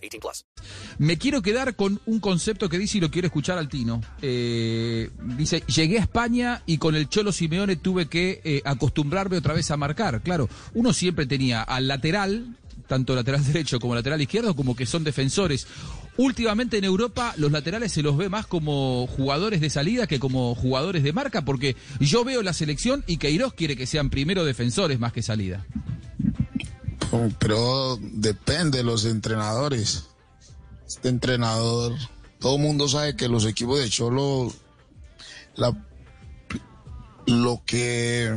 18 plus. Me quiero quedar con un concepto que dice y lo quiero escuchar al Tino. Eh, dice, llegué a España y con el Cholo Simeone tuve que eh, acostumbrarme otra vez a marcar. Claro, uno siempre tenía al lateral, tanto lateral derecho como lateral izquierdo, como que son defensores. Últimamente en Europa los laterales se los ve más como jugadores de salida que como jugadores de marca, porque yo veo la selección y Queiroz quiere que sean primero defensores más que salida. Pero depende de los entrenadores. Este entrenador, todo el mundo sabe que los equipos de Cholo, lo que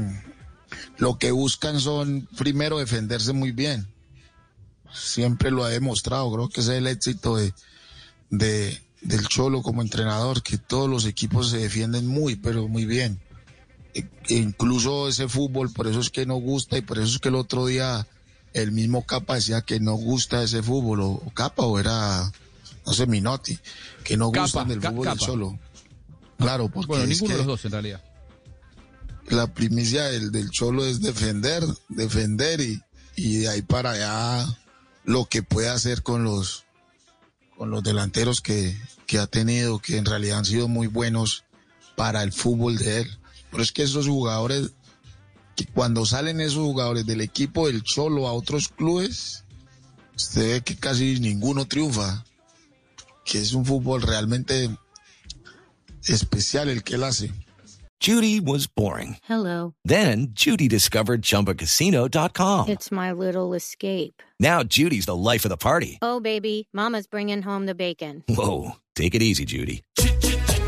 lo que buscan son primero defenderse muy bien. Siempre lo ha demostrado, creo que ese es el éxito de, de, del Cholo como entrenador, que todos los equipos se defienden muy, pero muy bien. E incluso ese fútbol, por eso es que no gusta y por eso es que el otro día el mismo Capa decía que no gusta ese fútbol, o, Capa o era, no sé, Minotti, que no gustan del fútbol del. Cholo. Claro, porque Bueno, es ninguno que de los dos en realidad. la primicia del, del Cholo es defender, defender y, y de ahí para allá lo que puede hacer con los con los delanteros que, que ha tenido, que en realidad han sido muy buenos para el fútbol de él. Pero es que esos jugadores, cuando salen esos jugadores del equipo del Cholo a otros clubes, usted ve que casi ninguno triunfa, que es un fútbol realmente especial el que él hace. Judy was boring. Hello. Then Judy discovered ChumbaCasino.com. It's my little escape. Now Judy's the life of the party. Oh, baby, Mama's bringing home the bacon. Whoa, take it easy, Judy.